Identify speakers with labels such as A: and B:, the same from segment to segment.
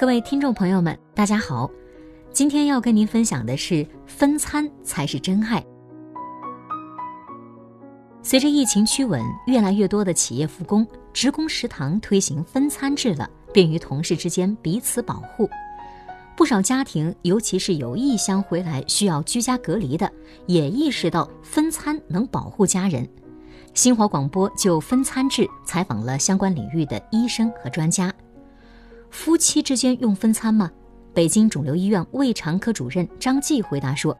A: 各位听众朋友们，大家好，今天要跟您分享的是分餐才是真爱。随着疫情趋稳，越来越多的企业复工，职工食堂推行分餐制了，便于同事之间彼此保护。不少家庭，尤其是有异乡回来需要居家隔离的，也意识到分餐能保护家人。新华广播就分餐制采访了相关领域的医生和专家。夫妻之间用分餐吗？北京肿瘤医院胃肠科主任张继回答说：“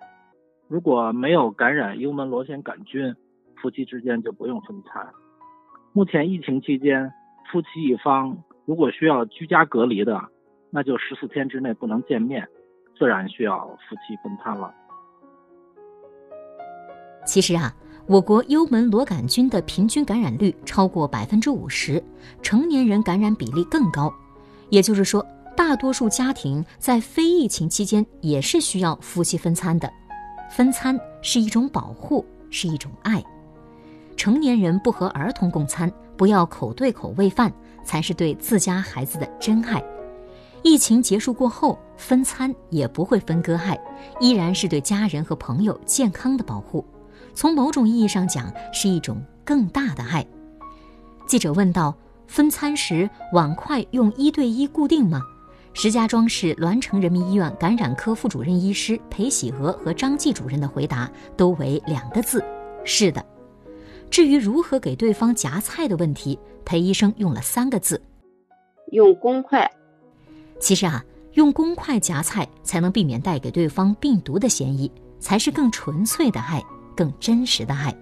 B: 如果没有感染幽门螺旋杆菌，夫妻之间就不用分餐。目前疫情期间，夫妻一方如果需要居家隔离的，那就十四天之内不能见面，自然需要夫妻分餐了。
A: 其实啊，我国幽门螺杆菌的平均感染率超过百分之五十，成年人感染比例更高。”也就是说，大多数家庭在非疫情期间也是需要夫妻分餐的。分餐是一种保护，是一种爱。成年人不和儿童共餐，不要口对口喂饭，才是对自家孩子的真爱。疫情结束过后，分餐也不会分割爱，依然是对家人和朋友健康的保护。从某种意义上讲，是一种更大的爱。记者问道。分餐时碗筷用一对一固定吗？石家庄市栾城人民医院感染科副主任医师裴喜娥和张继主任的回答都为两个字：是的。至于如何给对方夹菜的问题，裴医生用了三个字：
C: 用公筷。
A: 其实啊，用公筷夹菜才能避免带给对方病毒的嫌疑，才是更纯粹的爱，更真实的爱。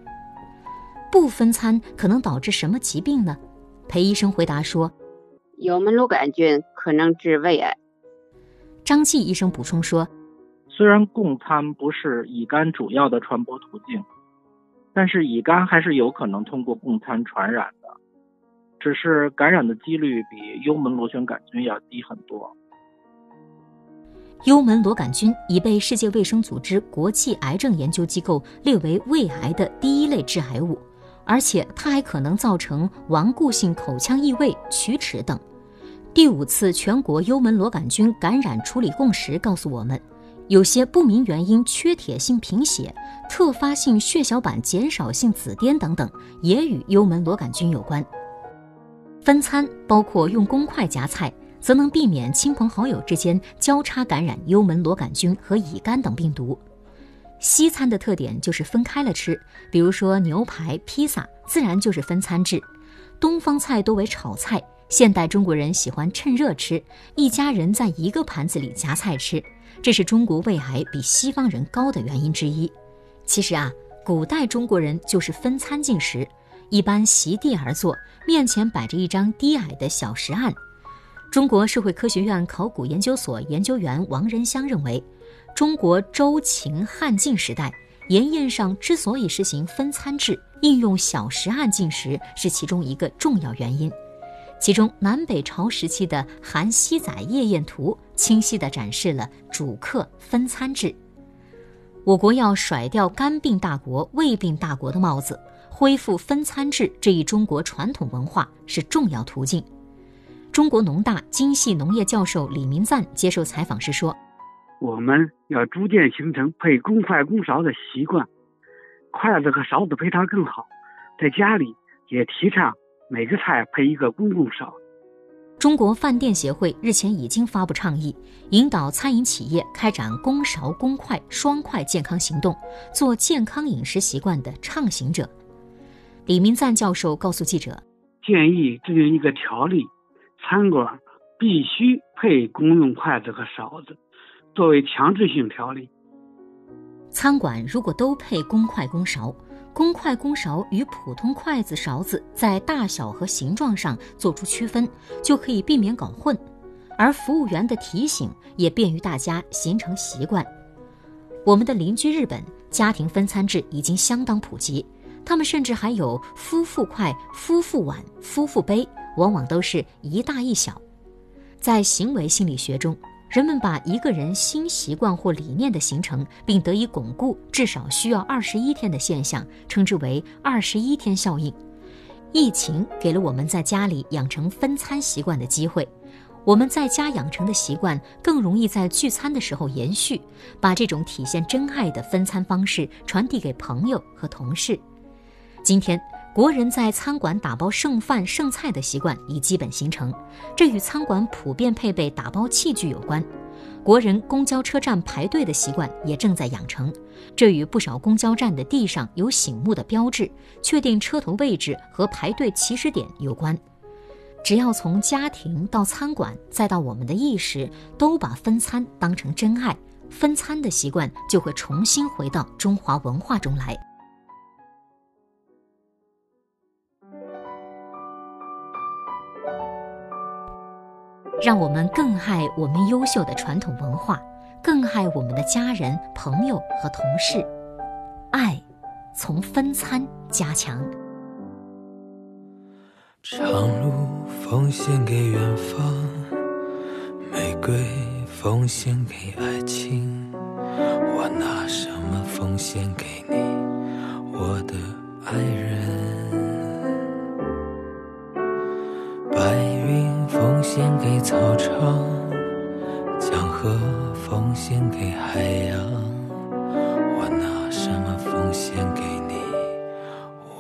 A: 不分餐可能导致什么疾病呢？裴医生回答说：“
C: 幽门螺杆菌可能治胃癌。”
A: 张继医生补充说：“
B: 虽然共餐不是乙肝主要的传播途径，但是乙肝还是有可能通过共餐传染的，只是感染的几率比幽门螺旋杆菌要低很多。”
A: 幽门螺杆菌已被世界卫生组织国际癌症研究机构列为胃癌的第一类致癌物。而且它还可能造成顽固性口腔异味、龋齿等。第五次全国幽门螺杆菌感染处理共识告诉我们，有些不明原因缺铁性贫血、特发性血小板减少性紫癜等等，也与幽门螺杆菌有关。分餐包括用公筷夹菜，则能避免亲朋好友之间交叉感染幽门螺杆菌和乙肝等病毒。西餐的特点就是分开了吃，比如说牛排、披萨，自然就是分餐制。东方菜多为炒菜，现代中国人喜欢趁热吃，一家人在一个盘子里夹菜吃，这是中国胃癌比西方人高的原因之一。其实啊，古代中国人就是分餐进食，一般席地而坐，面前摆着一张低矮的小石案。中国社会科学院考古研究所研究员王仁香认为。中国周秦汉晋时代，盐宴上之所以实行分餐制，应用小食案进食，是其中一个重要原因。其中，南北朝时期的《韩熙载夜宴图》清晰地展示了主客分餐制。我国要甩掉肝病大国、胃病大国的帽子，恢复分餐制这一中国传统文化是重要途径。中国农大精细农业教授李明赞接受采访时说。
D: 我们要逐渐形成配公筷公勺的习惯，筷子和勺子配套更好。在家里也提倡每个菜配一个公共勺。
A: 中国饭店协会日前已经发布倡议，引导餐饮企业开展公勺公筷双筷健康行动，做健康饮食习惯的倡行者。李明赞教授告诉记者，
D: 建议制定一个条例，餐馆必须配公用筷子和勺子。作为强制性条例，
A: 餐馆如果都配公筷公勺，公筷公勺与普通筷子勺子在大小和形状上做出区分，就可以避免搞混。而服务员的提醒也便于大家形成习惯。我们的邻居日本家庭分餐制已经相当普及，他们甚至还有夫妇筷、夫妇碗、夫妇杯，往往都是一大一小。在行为心理学中。人们把一个人新习惯或理念的形成并得以巩固，至少需要二十一天的现象，称之为“二十一天效应”。疫情给了我们在家里养成分餐习惯的机会，我们在家养成的习惯更容易在聚餐的时候延续，把这种体现真爱的分餐方式传递给朋友和同事。今天，国人在餐馆打包剩饭剩菜的习惯已基本形成，这与餐馆普遍配备打包器具有关。国人公交车站排队的习惯也正在养成，这与不少公交站的地上有醒目的标志，确定车头位置和排队起始点有关。只要从家庭到餐馆，再到我们的意识，都把分餐当成真爱，分餐的习惯就会重新回到中华文化中来。让我们更爱我们优秀的传统文化，更爱我们的家人、朋友和同事。爱，从分餐加强。
E: 长路奉献给远方，玫瑰奉献给爱情。我拿什么奉献给你，我的爱人？献给海洋。我拿什么奉献给你，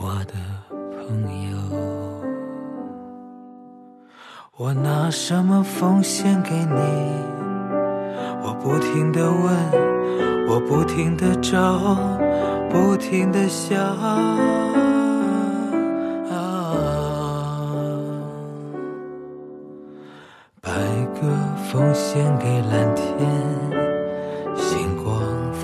E: 我的朋友？我拿什么奉献给你？我不停的问，我不停的找，不停的想。白鸽奉献给蓝天，